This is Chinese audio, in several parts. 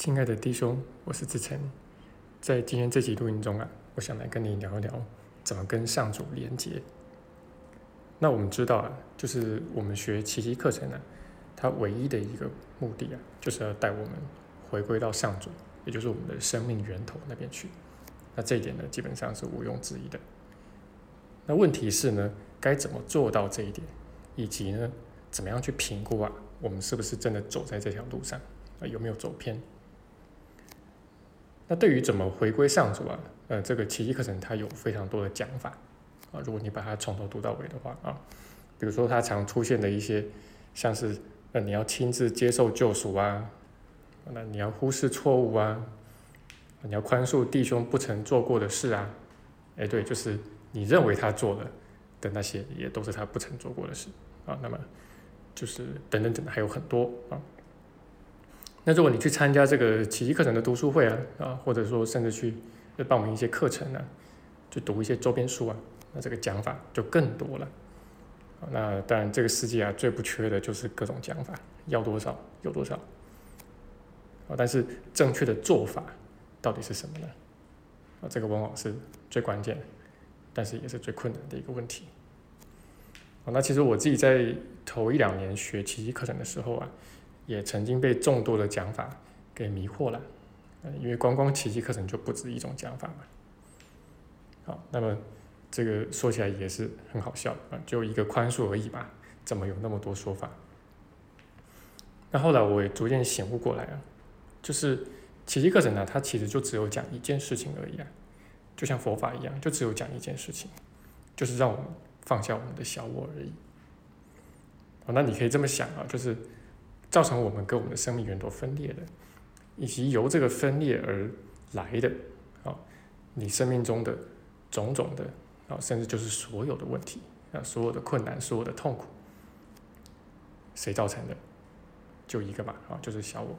亲爱的弟兄，我是志成，在今天这集录音中啊，我想来跟你聊一聊怎么跟上主连接。那我们知道啊，就是我们学奇迹课程呢，它唯一的一个目的啊，就是要带我们回归到上主，也就是我们的生命源头那边去。那这一点呢，基本上是毋庸置疑的。那问题是呢，该怎么做到这一点，以及呢，怎么样去评估啊，我们是不是真的走在这条路上啊，有没有走偏？那对于怎么回归上主啊，呃，这个奇迹课程它有非常多的讲法啊。如果你把它从头读到尾的话啊，比如说它常出现的一些，像是呃你要亲自接受救赎啊，那你要忽视错误啊，你要宽恕弟兄不曾做过的事啊，哎对，就是你认为他做了的那些，也都是他不曾做过的事啊。那么就是等等等，还有很多啊。那如果你去参加这个奇迹课程的读书会啊，啊，或者说甚至去报名一些课程呢，去读一些周边书啊，那这个讲法就更多了。那当然，这个世界啊最不缺的就是各种讲法，要多少有多少。啊，但是正确的做法到底是什么呢？啊，这个往往是最关键，但是也是最困难的一个问题。那其实我自己在头一两年学奇迹课程的时候啊。也曾经被众多的讲法给迷惑了，因为光光奇迹课程就不止一种讲法嘛。好，那么这个说起来也是很好笑啊，就一个宽恕而已吧，怎么有那么多说法？那后来我也逐渐醒悟过来啊，就是奇迹课程呢，它其实就只有讲一件事情而已啊，就像佛法一样，就只有讲一件事情，就是让我们放下我们的小我而已。哦，那你可以这么想啊，就是。造成我们跟我们的生命源头分裂的，以及由这个分裂而来的，啊，你生命中的种种的，啊，甚至就是所有的问题，啊，所有的困难，所有的痛苦，谁造成的？就一个嘛，啊，就是小我。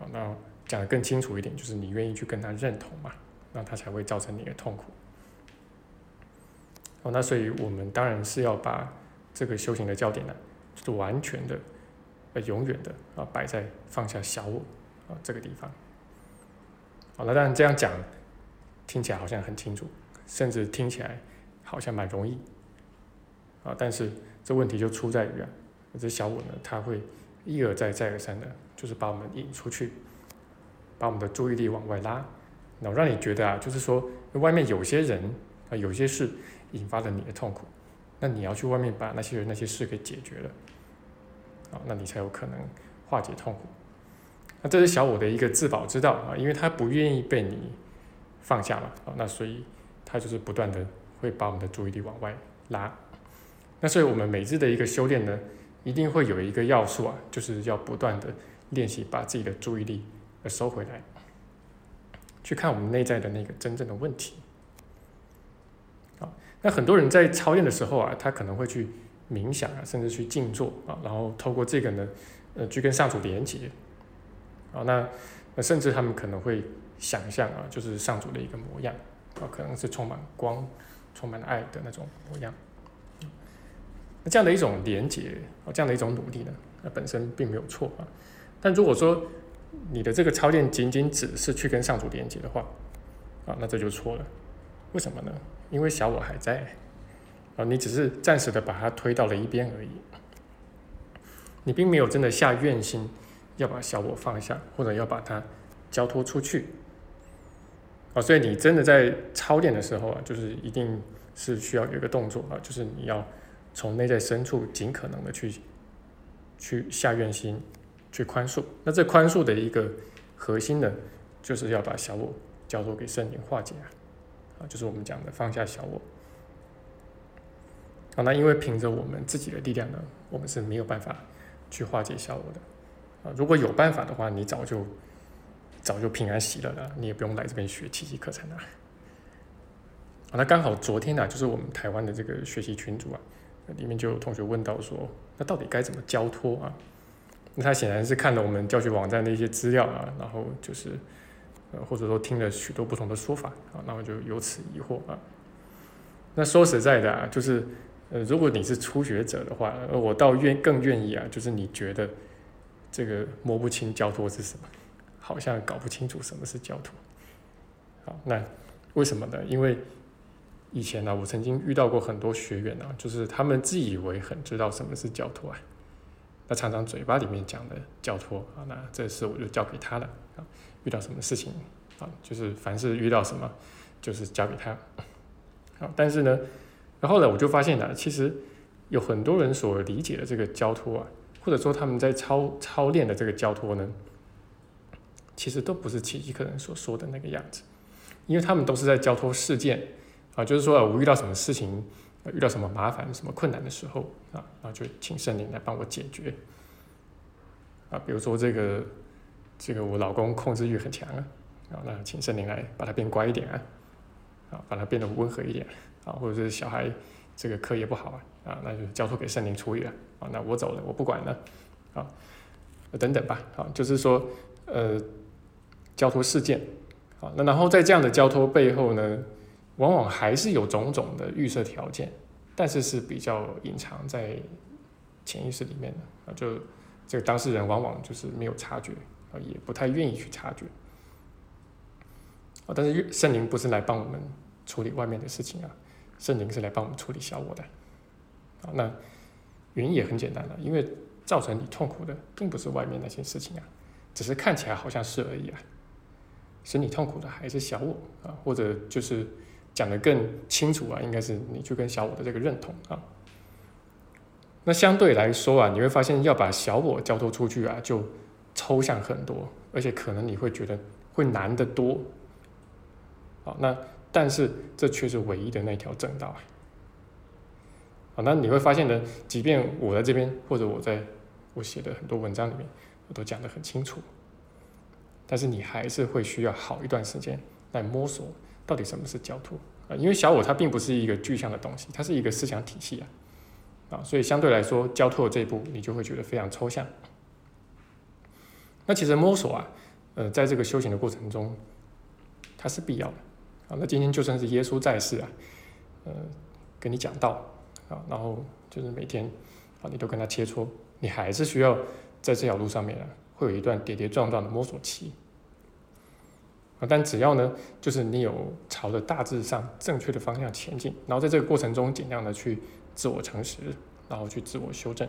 啊，那讲的更清楚一点，就是你愿意去跟他认同嘛，那他才会造成你的痛苦。哦，那所以我们当然是要把这个修行的焦点呢，就是完全的。永远的啊，摆在放下小我啊这个地方。好了，当然这样讲听起来好像很清楚，甚至听起来好像蛮容易啊。但是这问题就出在于啊，这小我呢，他会一而再再而三的，就是把我们引出去，把我们的注意力往外拉，然后让你觉得啊，就是说外面有些人啊，有些事引发了你的痛苦，那你要去外面把那些人那些事给解决了。啊，那你才有可能化解痛苦。那这是小我的一个自保之道啊，因为他不愿意被你放下嘛啊，那所以他就是不断的会把我们的注意力往外拉。那所以我们每日的一个修炼呢，一定会有一个要素啊，就是要不断的练习把自己的注意力收回来，去看我们内在的那个真正的问题。啊，那很多人在操练的时候啊，他可能会去。冥想啊，甚至去静坐啊，然后透过这个呢，呃，去跟上主连接啊，那那甚至他们可能会想象啊，就是上主的一个模样啊，可能是充满光、充满爱的那种模样。那这样的一种连接啊，这样的一种努力呢，那本身并没有错啊。但如果说你的这个操练仅仅只是去跟上主连接的话啊，那这就错了。为什么呢？因为小我还在。啊，你只是暂时的把它推到了一边而已，你并没有真的下愿心要把小我放下，或者要把它交托出去。啊，所以你真的在操练的时候啊，就是一定是需要有一个动作啊，就是你要从内在深处尽可能的去去下愿心，去宽恕。那这宽恕的一个核心呢，就是要把小我交托给圣灵化解啊，啊，就是我们讲的放下小我。啊，那因为凭着我们自己的力量呢，我们是没有办法去化解小我的。啊，如果有办法的话，你早就早就平安喜乐了，你也不用来这边学奇迹课程了。啊，那刚好昨天呢，就是我们台湾的这个学习群组啊，里面就有同学问到说，那到底该怎么交托啊？那他显然是看了我们教学网站的一些资料啊，然后就是呃，或者说听了许多不同的说法啊，然后就由此疑惑啊。那说实在的啊，就是。呃，如果你是初学者的话，我倒愿更愿意啊，就是你觉得这个摸不清交托是什么，好像搞不清楚什么是教托。好，那为什么呢？因为以前呢，我曾经遇到过很多学员啊，就是他们自以为很知道什么是教托啊，那常常嘴巴里面讲的教托啊，那这事我就交给他了啊。遇到什么事情啊，就是凡是遇到什么，就是交给他。好，但是呢，然后呢，我就发现呢，其实有很多人所理解的这个交托啊，或者说他们在操操练的这个交托呢，其实都不是奇迹客人所说的那个样子，因为他们都是在交托事件啊，就是说我遇到什么事情，遇到什么麻烦、什么困难的时候啊，然后就请圣灵来帮我解决啊，比如说这个。这个我老公控制欲很强啊，啊，那请圣灵来把他变乖一点啊，啊，把他变得温和一点啊，或者是小孩这个课业不好啊，啊，那就交托给圣灵处理了啊，那我走了，我不管了啊，等等吧，啊，就是说呃，交托事件啊，那然后在这样的交托背后呢，往往还是有种种的预设条件，但是是比较隐藏在潜意识里面的啊，就这个当事人往往就是没有察觉。啊，也不太愿意去察觉啊。但是圣灵不是来帮我们处理外面的事情啊，圣灵是来帮我们处理小我的啊。那原因也很简单了，因为造成你痛苦的并不是外面那些事情啊，只是看起来好像是而已啊。使你痛苦的还是小我啊，或者就是讲的更清楚啊，应该是你去跟小我的这个认同啊。那相对来说啊，你会发现要把小我交托出去啊，就。抽象很多，而且可能你会觉得会难得多，好，那但是这却是唯一的那条正道啊！好，那你会发现呢，即便我在这边，或者我在我写的很多文章里面，我都讲得很清楚，但是你还是会需要好一段时间来摸索到底什么是教徒啊，因为小我它并不是一个具象的东西，它是一个思想体系啊，啊，所以相对来说，交托这一步你就会觉得非常抽象。那其实摸索啊，呃，在这个修行的过程中，它是必要的啊。那今天就算是耶稣在世啊，呃，跟你讲道啊，然后就是每天啊，你都跟他切磋，你还是需要在这条路上面啊，会有一段跌跌撞撞的摸索期啊。但只要呢，就是你有朝着大致上正确的方向前进，然后在这个过程中尽量的去自我诚实，然后去自我修正，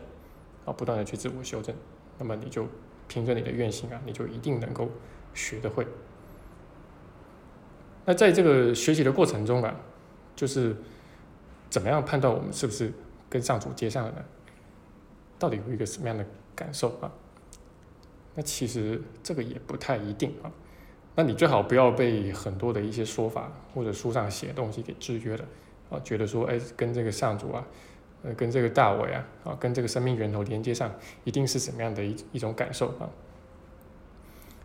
啊，不断的去自我修正，那么你就。凭着你的愿心啊，你就一定能够学得会。那在这个学习的过程中啊，就是怎么样判断我们是不是跟上主接上了呢？到底有一个什么样的感受啊？那其实这个也不太一定啊。那你最好不要被很多的一些说法或者书上写的东西给制约了啊，觉得说哎，跟这个上主啊。呃，跟这个大伟啊，啊，跟这个生命源头连接上，一定是什么样的一一种感受啊？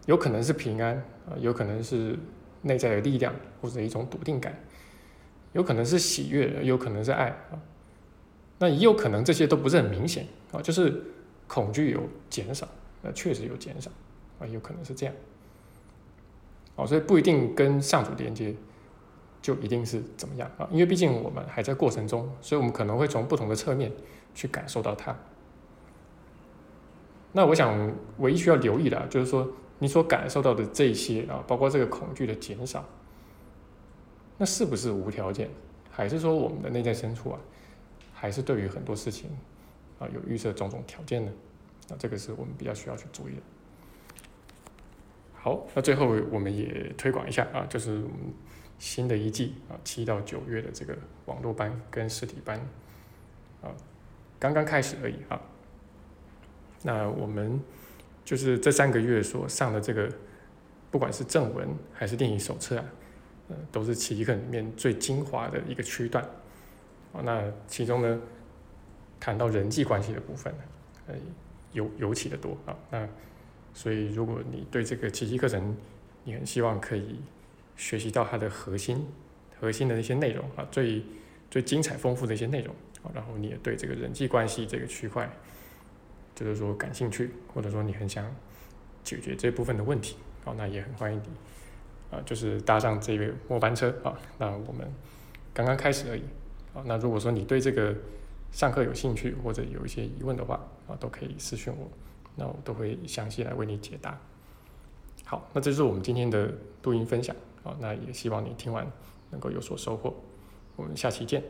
有可能是平安啊，有可能是内在的力量或者一种笃定感，有可能是喜悦，有可能是爱啊。那也有可能这些都不是很明显啊，就是恐惧有减少，那确实有减少啊，有可能是这样。哦，所以不一定跟上主连接。就一定是怎么样啊？因为毕竟我们还在过程中，所以我们可能会从不同的侧面去感受到它。那我想唯一需要留意的，就是说你所感受到的这些啊，包括这个恐惧的减少，那是不是无条件？还是说我们的内在深处啊，还是对于很多事情啊有预设种种条件呢？那这个是我们比较需要去注意的。好，那最后我们也推广一下啊，就是我们。新的一季啊，七到九月的这个网络班跟实体班啊，刚刚开始而已啊。那我们就是这三个月所上的这个，不管是正文还是电影手册啊，呃，都是奇迹课里面最精华的一个区段啊。那其中呢，谈到人际关系的部分，呃，尤尤其的多啊。那所以如果你对这个奇迹课程，你很希望可以。学习到它的核心、核心的那些内容啊，最最精彩、丰富的一些内容啊，然后你也对这个人际关系这个区块，就是说感兴趣，或者说你很想解决这部分的问题啊，那也很欢迎你啊，就是搭上这个末班车啊。那我们刚刚开始而已啊。那如果说你对这个上课有兴趣，或者有一些疑问的话啊，都可以私信我，那我都会详细来为你解答。好，那这是我们今天的录音分享啊，那也希望你听完能够有所收获。我们下期见。